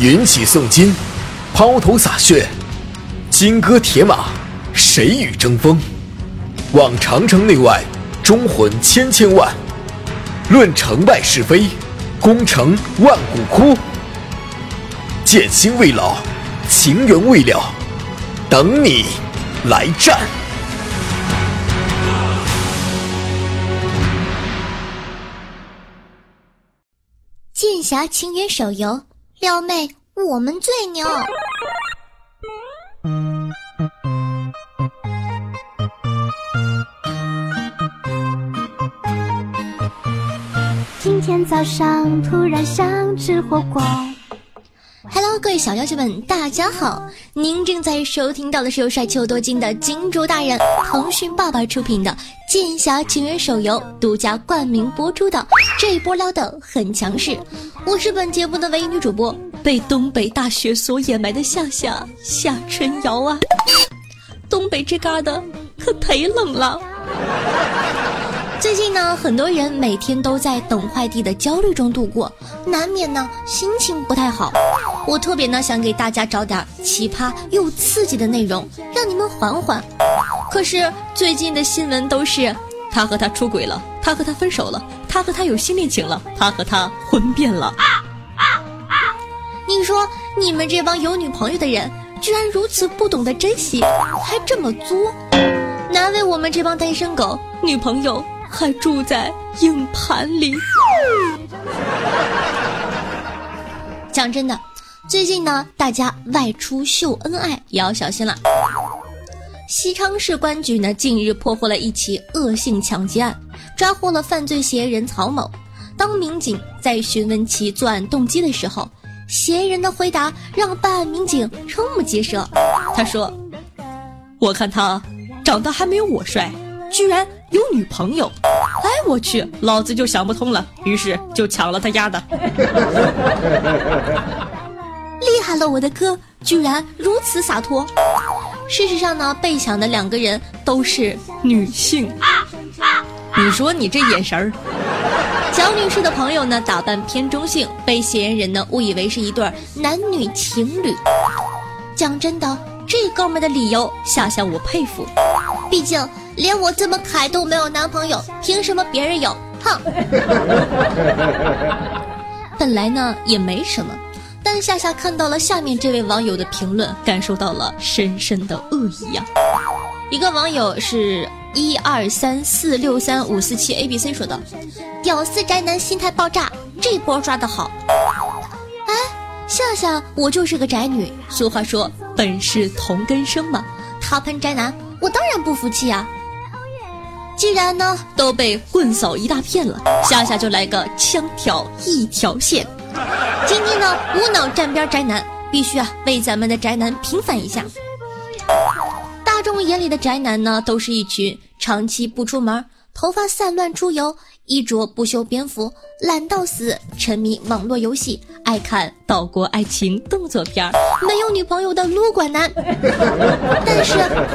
云起诵金，抛头洒血，金戈铁马，谁与争锋？望长城内外，忠魂千千万。论成败是非，功成万骨枯。剑心未老，情缘未了，等你来战。剑侠情缘手游，撩妹我们最牛。今天早上突然想吃火锅。各位小妖精们，大家好！您正在收听到的是由帅气又多金的金主大人腾讯爸爸出品的《剑侠情缘》手游独家冠名播出的这一波撩的很强势。我是本节目的唯一女主播，被东北大雪所掩埋的夏夏夏春瑶啊！东北这嘎达可忒冷了。最近呢，很多人每天都在等快递的焦虑中度过，难免呢心情不太好。我特别呢想给大家找点奇葩又刺激的内容，让你们缓缓。可是最近的新闻都是他和他出轨了，他和他分手了，他和他有新恋情了，他和他婚变了。你说你们这帮有女朋友的人，居然如此不懂得珍惜，还这么作，难为我们这帮单身狗，女朋友。还住在硬盘里。讲真的，最近呢，大家外出秀恩爱也要小心了。西昌市公安局呢，近日破获了一起恶性抢劫案，抓获了犯罪嫌疑人曹某。当民警在询问其作案动机的时候，嫌疑人的回答让办案民警瞠目结舌。他说：“我看他长得还没有我帅，居然。”有女朋友，哎，我去，老子就想不通了，于是就抢了他丫的。厉害了，我的哥，居然如此洒脱。事实上呢，被抢的两个人都是女性。你说你这眼神儿，蒋女士的朋友呢，打扮偏中性，被嫌疑人呢误以为是一对男女情侣。讲真的，这哥们的理由，夏夏我佩服，毕竟。连我这么凯都没有男朋友，凭什么别人有？哼！本来呢也没什么，但夏夏看到了下面这位网友的评论，感受到了深深的恶意呀。一个网友是一二三四六三五四七 A B C 说的：“屌丝宅男心态爆炸，这波抓的好。”哎，夏夏，我就是个宅女。俗话说本是同根生嘛，他喷宅男，我当然不服气啊。既然呢都被棍扫一大片了，夏夏就来个枪挑一条线。今天呢无脑站边宅男，必须啊为咱们的宅男平反一下。大众眼里的宅男呢，都是一群长期不出门，头发散乱出油。衣着不修边幅，懒到死，沉迷网络游戏，爱看岛国爱情动作片儿，没有女朋友的撸管男。但是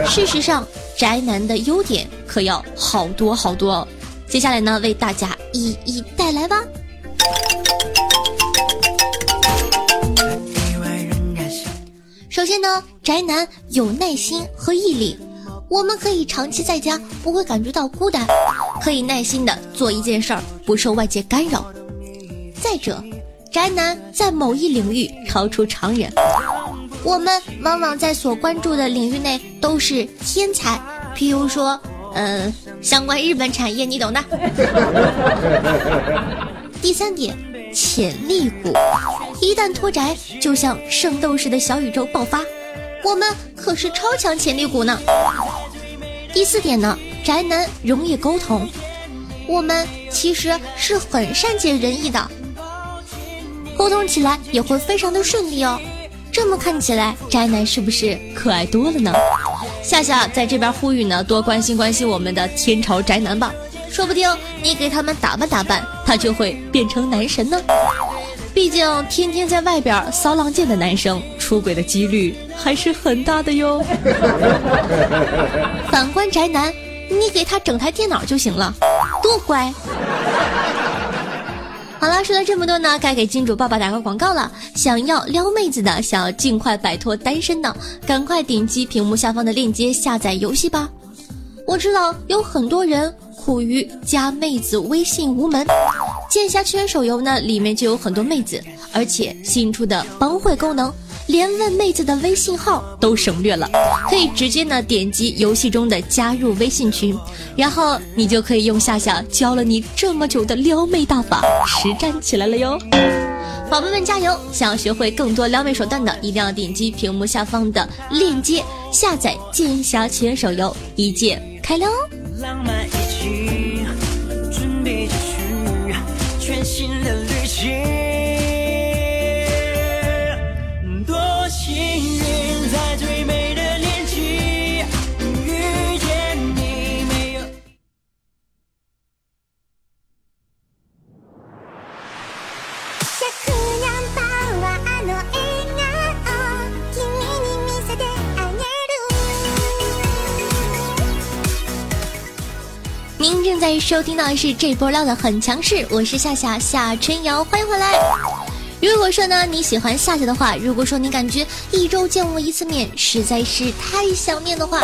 事实上，宅男的优点可要好多好多哦。接下来呢，为大家一一带来吧。首先呢，宅男有耐心和毅力。我们可以长期在家，不会感觉到孤单，可以耐心的做一件事儿，不受外界干扰。再者，宅男在某一领域超出常人，我们往往在所关注的领域内都是天才，譬如说，嗯，相关日本产业，你懂的。第三点，潜力股，一旦脱宅，就像圣斗士的小宇宙爆发。我们可是超强潜力股呢。第四点呢，宅男容易沟通，我们其实是很善解人意的，沟通起来也会非常的顺利哦。这么看起来，宅男是不是可爱多了呢？夏夏在这边呼吁呢，多关心关心我们的天朝宅男吧，说不定你给他们打扮打扮，他就会变成男神呢。毕竟天天在外边骚浪贱的男生，出轨的几率还是很大的哟。反观宅男，你给他整台电脑就行了，多乖。好了，说了这么多呢，该给金主爸爸打个广告了。想要撩妹子的，想要尽快摆脱单身的，赶快点击屏幕下方的链接下载游戏吧。我知道有很多人苦于加妹子微信无门，剑侠圈手游呢里面就有很多妹子，而且新出的帮会功能。连问妹子的微信号都省略了，可以直接呢点击游戏中的加入微信群，然后你就可以用夏夏教了你这么久的撩妹大法实战起来了哟！宝贝们加油！想要学会更多撩妹手段的，一定要点击屏幕下方的链接下载《剑侠全手游》，一键开撩！浪漫新的旅行。在收听到的是这波料的很强势，我是夏夏夏春瑶，欢迎回来。如果说呢你喜欢夏夏的话，如果说你感觉一周见我一次面实在是太想念的话，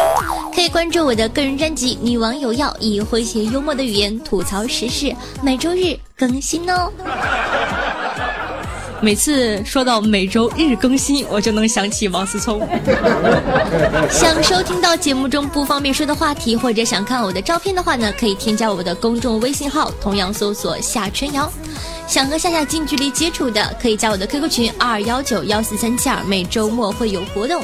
可以关注我的个人专辑《女王有药》，以诙谐幽默的语言吐槽时事，每周日更新哦。每次说到每周日更新，我就能想起王思聪。想收听到节目中不方便说的话题，或者想看我的照片的话呢，可以添加我的公众微信号，同样搜索夏春瑶。想和夏夏近距离接触的，可以加我的 QQ 群二幺九幺四三七二，每周末会有活动。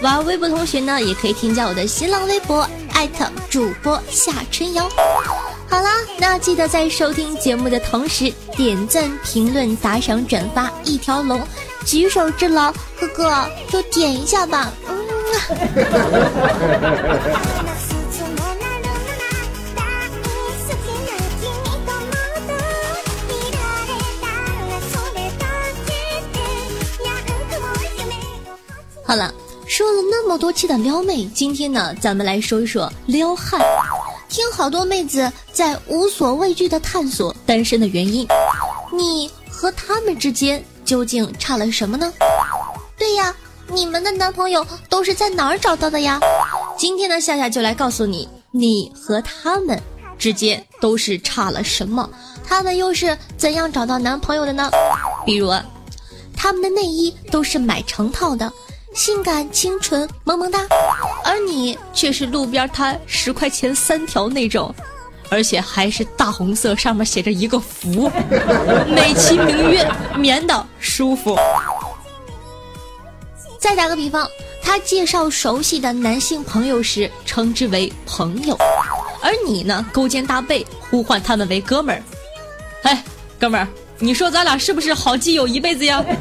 玩微博同学呢，也可以添加我的新浪微博艾特主播夏春瑶。那记得在收听节目的同时点赞、评论、打赏、转发一条龙，举手之劳，哥哥就点一下吧。嗯。好了，说了那么多期的撩妹，今天呢，咱们来说一说撩汉。听好多妹子在无所畏惧的探索单身的原因，你和他们之间究竟差了什么呢？对呀，你们的男朋友都是在哪儿找到的呀？今天呢，夏夏就来告诉你，你和他们之间都是差了什么，他们又是怎样找到男朋友的呢？比如，他们的内衣都是买成套的。性感清纯萌萌哒，而你却是路边摊十块钱三条那种，而且还是大红色，上面写着一个福，美其名曰棉的舒服。再打个比方，他介绍熟悉的男性朋友时称之为朋友，而你呢勾肩搭背呼唤他们为哥们儿。哎，哥们儿，你说咱俩是不是好基友一辈子呀？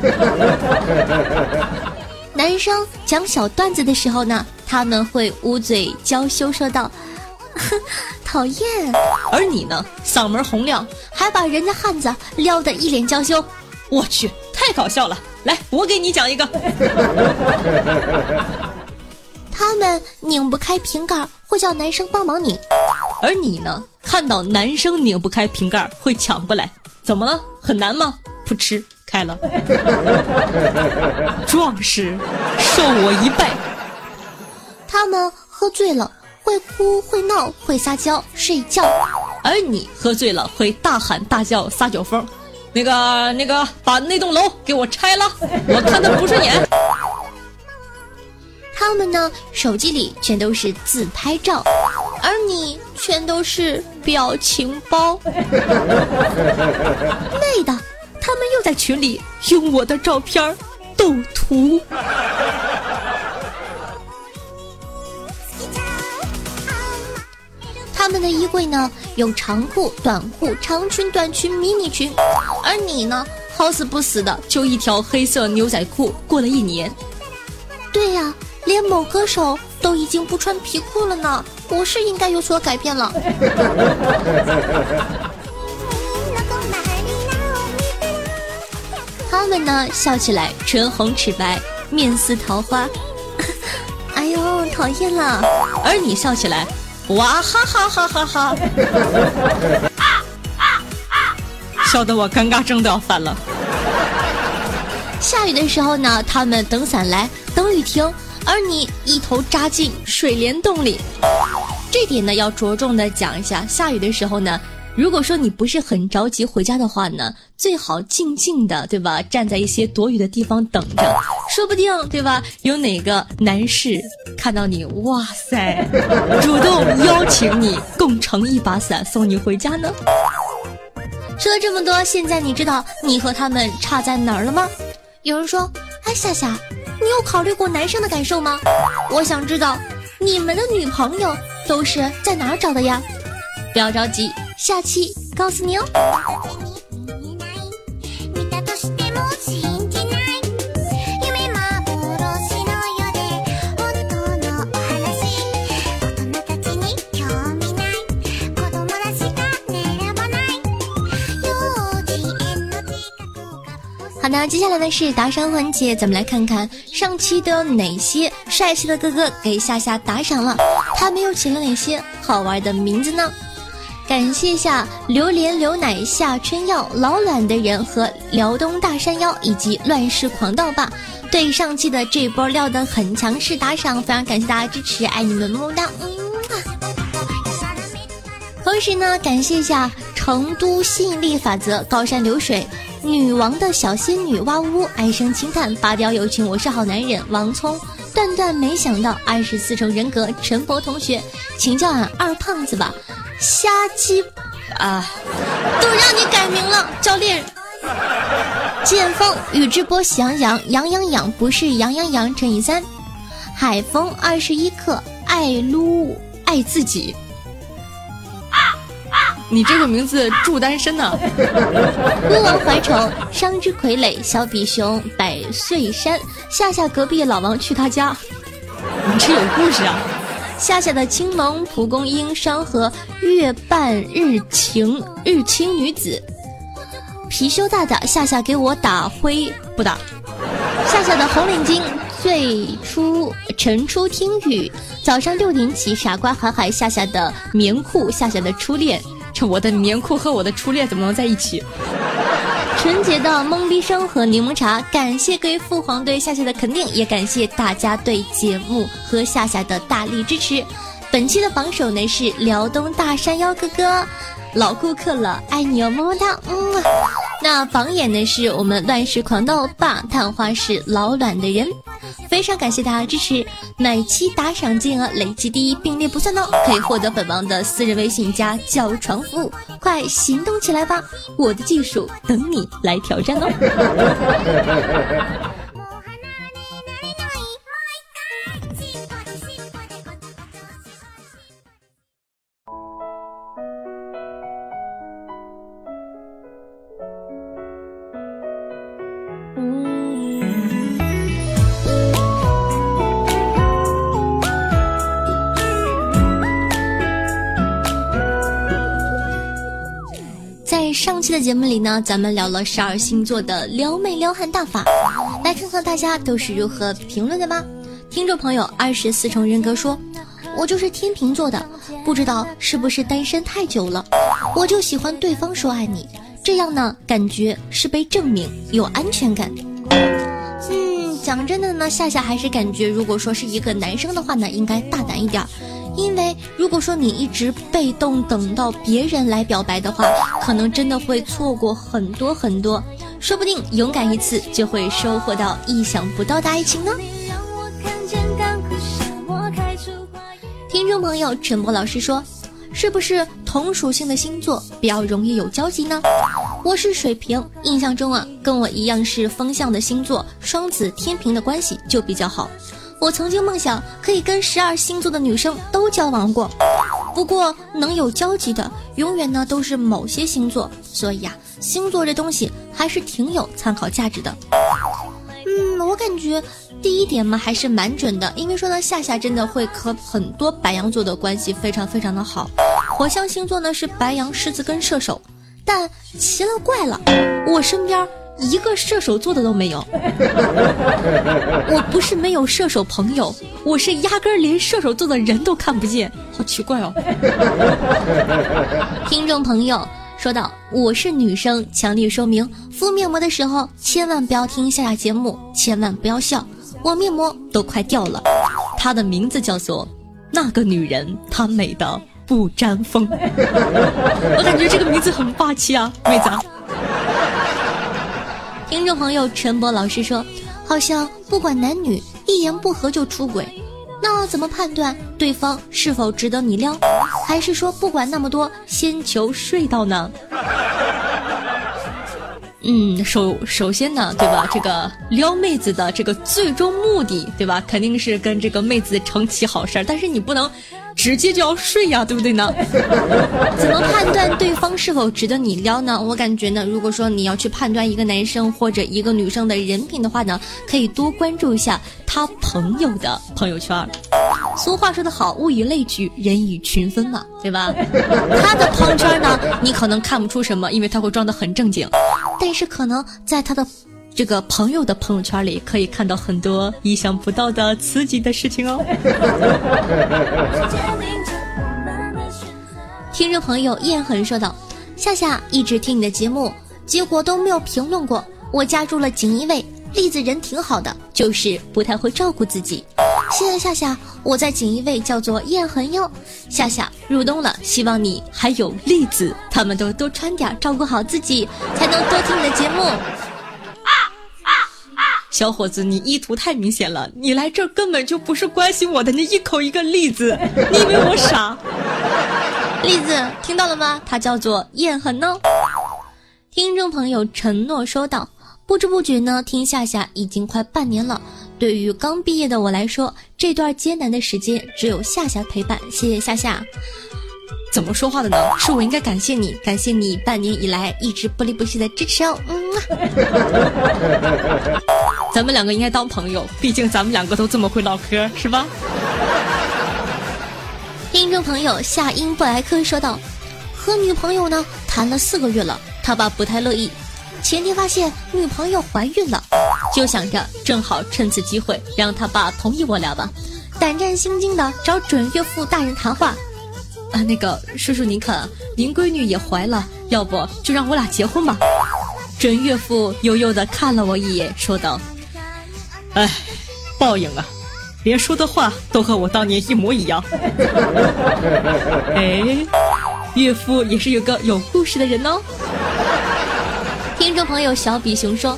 男生讲小段子的时候呢，他们会捂嘴娇羞说道：“ 讨厌。”而你呢，嗓门洪亮，还把人家汉子撩得一脸娇羞。我去，太搞笑了！来，我给你讲一个。他们拧不开瓶盖，会叫男生帮忙拧，而你呢，看到男生拧不开瓶盖，会抢过来。怎么了？很难吗？噗嗤。开了，壮士受我一拜。他们喝醉了会哭会闹会撒娇睡觉，而你喝醉了会大喊大叫撒酒疯。那个那个，把那栋楼给我拆了，我看他不顺眼。他们呢，手机里全都是自拍照，而你全都是表情包。妹的。他们又在群里用我的照片斗图。他们的衣柜呢有长裤、短裤、长裙、短裙、迷你裙，而你呢好死不死的就一条黑色牛仔裤，过了一年。对呀，连某歌手都已经不穿皮裤了呢，我是应该有所改变了。们呢，笑起来唇红齿白，面似桃花。哎呦，讨厌了！而你笑起来，哇哈哈哈哈哈！笑得我尴尬症都要犯了。下雨的时候呢，他们等伞来，等雨停，而你一头扎进水帘洞里。这点呢，要着重的讲一下。下雨的时候呢，如果说你不是很着急回家的话呢，最好静静的，对吧？站在一些躲雨的地方等着，说不定，对吧？有哪个男士看到你，哇塞，主动邀请你共撑一把伞，送你回家呢？说了这么多，现在你知道你和他们差在哪儿了吗？有人说：“哎，夏夏，你有考虑过男生的感受吗？”我想知道你们的女朋友都是在哪儿找的呀？不要着急，下期告诉你哦。好的，接下来呢是打赏环节，咱们来看看上期都有哪些帅气的哥哥给夏夏打赏了，他们又起了哪些好玩的名字呢？感谢一下榴莲牛奶、夏春药、老卵的人和辽东大山腰以及乱世狂盗霸对上期的这波料的很强势打赏，非常感谢大家支持，爱你们么么哒！嗯同时呢，感谢一下成都吸引力法则、高山流水。女王的小仙女哇呜呜，唉声轻叹，拔掉友情，我是好男人。王聪断断没想到，二十四重人格，陈博同学，请叫俺二胖子吧。瞎鸡啊，都让你改名了，教练。剑锋宇智波喜羊羊，羊羊羊不是羊羊羊乘以三。海风二十一克，爱撸爱自己。你这个名字祝单身呢？孤王怀愁，伤之傀儡，小比熊，百岁山，夏夏隔壁老王去他家。你这有故事啊！夏夏的青龙，蒲公英，山河，月半日晴，日清女子，貔貅大大，夏夏给我打灰不打。夏夏的红领巾，最初晨出听雨，早上六点起，傻瓜海海，夏夏的棉裤，夏夏的初恋。我的棉裤和我的初恋怎么能在一起？纯洁的懵逼声和柠檬茶，感谢各位父皇对夏夏的肯定，也感谢大家对节目和夏夏的大力支持。本期的榜首呢是辽东大山腰哥哥，老顾客了，爱你哦，么么哒，嗯。那榜眼呢是我们乱世狂斗霸，探花是老卵的人。非常感谢大家支持，每期打赏金额累计第一并列不算哦，可以获得本王的私人微信加叫床服务，快行动起来吧！我的技术等你来挑战哦。期的节目里呢，咱们聊了十二星座的撩妹撩汉大法，来看看大家都是如何评论的吧。听众朋友二十四重人格说：“我就是天秤座的，不知道是不是单身太久了，我就喜欢对方说爱你，这样呢感觉是被证明，有安全感。”嗯，讲真的呢，夏夏还是感觉，如果说是一个男生的话呢，应该大胆一点。因为如果说你一直被动等到别人来表白的话，可能真的会错过很多很多，说不定勇敢一次就会收获到意想不到的爱情呢。听众朋友，陈博老师说，是不是同属性的星座比较容易有交集呢？我是水瓶，印象中啊，跟我一样是风象的星座，双子、天平的关系就比较好。我曾经梦想可以跟十二星座的女生都交往过，不过能有交集的永远呢都是某些星座，所以呀，星座这东西还是挺有参考价值的。嗯，我感觉第一点嘛还是蛮准的，因为说呢夏夏真的会和很多白羊座的关系非常非常的好。火象星座呢是白羊、狮子跟射手，但奇了怪了，我身边。一个射手座的都没有，我不是没有射手朋友，我是压根儿连射手座的人都看不见，好奇怪哦。听众朋友，说道：“我是女生，强烈说明，敷面膜的时候千万不要听下下节目，千万不要笑，我面膜都快掉了。”她的名字叫做那个女人，她美的不沾风。我感觉这个名字很霸气啊，妹子。听众朋友陈博老师说，好像不管男女，一言不合就出轨。那怎么判断对方是否值得你撩？还是说不管那么多，先求睡到呢？嗯，首首先呢，对吧？这个撩妹子的这个最终目的，对吧？肯定是跟这个妹子成其好事儿。但是你不能直接就要睡呀，对不对呢？怎么判断对方是否值得你撩呢？我感觉呢，如果说你要去判断一个男生或者一个女生的人品的话呢，可以多关注一下他朋友的朋友圈。俗话说得好，物以类聚，人以群分嘛，对吧？他的朋友圈呢，你可能看不出什么，因为他会装得很正经。但是可能在他的这个朋友的朋友圈里，可以看到很多意想不到的刺激的事情哦。听众朋友燕恒说道：“夏夏一直听你的节目，结果都没有评论过。我加入了锦衣卫，栗子人挺好的，就是不太会照顾自己。谢谢夏夏，我在锦衣卫叫做燕恒哟。夏夏入冬了，希望你还有栗子，他们都多穿点，照顾好自己，才能多听你的节目。小伙子，你意图太明显了，你来这儿根本就不是关心我的，你一口一个栗子，你以为我傻？栗子听到了吗？它叫做燕恒哦。听众朋友承诺说道：“不知不觉呢，听夏夏已经快半年了。对于刚毕业的我来说，这段艰难的时间只有夏夏陪伴。谢谢夏夏。怎么说话的呢？是我应该感谢你，感谢你半年以来一直不离不弃的支持哦。嗯，咱们两个应该当朋友，毕竟咱们两个都这么会唠嗑，是吧？听众朋友夏英布莱克说道：“和女朋友呢谈了四个月了，他爸不太乐意。前天发现女朋友怀孕了，就想着正好趁此机会让他爸同意我俩吧。胆战心惊的找准岳父大人谈话。啊，那个叔叔您看，您闺女也怀了，要不就让我俩结婚吧。准岳父悠悠的看了我一眼，说道：哎，报应啊！连说的话都和我当年一模一样。哎，岳父也是有个有故事的人哦。听众朋友小比熊说，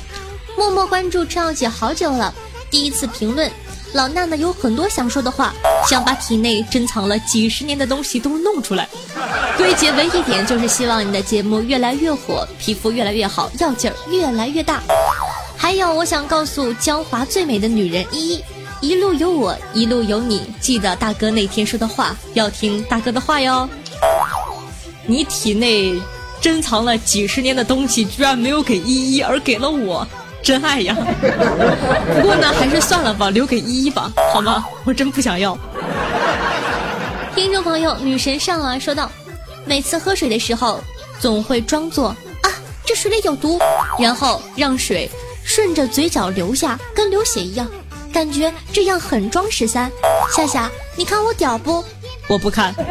默默关注赵姐好久了，第一次评论。老娜呢有很多想说的话，想把体内珍藏了几十年的东西都弄出来。归结为一点，就是希望你的节目越来越火，皮肤越来越好，药劲儿越来越大。还有，我想告诉江华最美的女人依依。一路有我，一路有你。记得大哥那天说的话，要听大哥的话哟。你体内珍藏了几十年的东西，居然没有给依依，而给了我，真爱呀！不过呢，还是算了吧，留给依依吧，好吗？我真不想要。听众朋友，女神上啊说道：每次喝水的时候，总会装作啊这水里有毒，然后让水顺着嘴角流下，跟流血一样。感觉这样很装十三，夏夏，你看我屌不？我不看。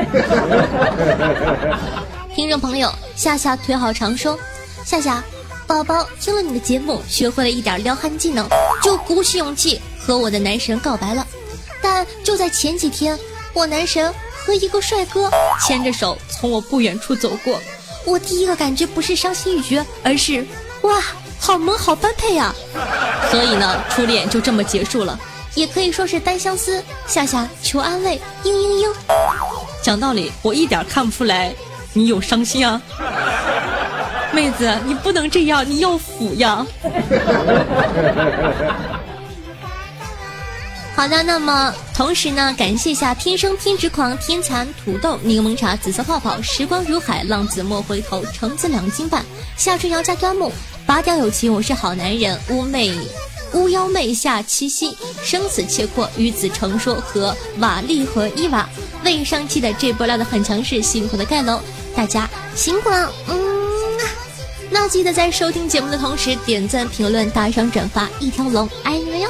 听众朋友，夏夏腿好长说，夏夏，宝宝听了你的节目，学会了一点撩汉技能，就鼓起勇气和我的男神告白了。但就在前几天，我男神和一个帅哥牵着手从我不远处走过，我第一个感觉不是伤心欲绝，而是哇。好萌，好般配啊！所以呢，初恋就这么结束了，也可以说是单相思。夏夏求安慰，嘤嘤嘤。讲道理，我一点看不出来你有伤心啊，妹子，你不能这样，你要腐呀。好的，那么同时呢，感谢一下天生偏执狂、天蚕土豆、柠檬茶、紫色泡泡、时光如海、浪子莫回头、橙子两斤半、夏春瑶加端木。拔掉友情，我是好男人。乌妹，巫妖妹下七夕，生死契阔，与子成说和瓦力和伊娃。为上期的这波料的很强势，辛苦的盖楼，大家辛苦了。嗯，那记得在收听节目的同时点赞、评论、打赏、转发，一条龙，爱你们哟。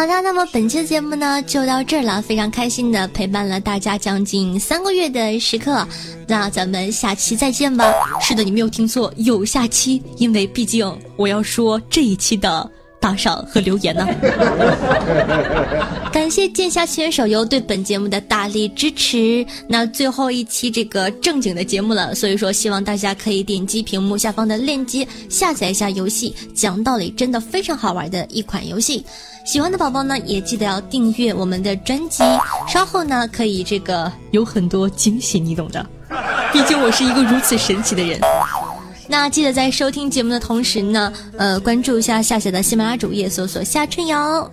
好的，那么本期的节目呢就到这儿了，非常开心的陪伴了大家将近三个月的时刻，那咱们下期再见吧。是的，你没有听错，有下期，因为毕竟我要说这一期的。打赏和留言呢？感谢剑侠情缘手游对本节目的大力支持。那最后一期这个正经的节目了，所以说希望大家可以点击屏幕下方的链接下载一下游戏。讲道理，真的非常好玩的一款游戏。喜欢的宝宝呢，也记得要订阅我们的专辑。稍后呢，可以这个有很多惊喜，你懂的。毕竟我是一个如此神奇的人。那记得在收听节目的同时呢，呃，关注一下夏夏的喜马拉雅主页，搜索夏春瑶。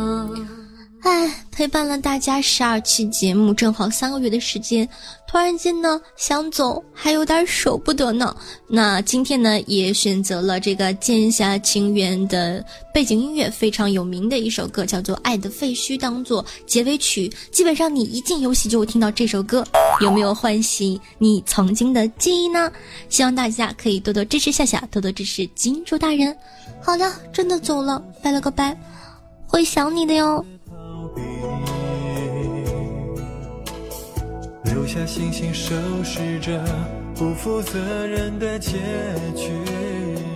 哎，陪伴了大家十二期节目，正好三个月的时间。突然间呢，想走还有点舍不得呢。那今天呢，也选择了这个《剑侠情缘》的背景音乐，非常有名的一首歌，叫做《爱的废墟》，当做结尾曲。基本上你一进游戏就会听到这首歌，有没有唤醒你曾经的记忆呢？希望大家可以多多支持夏夏，多多支持金主大人。好了，真的走了，拜了个拜，会想你的哟。下星星收拾着不负责任的结局。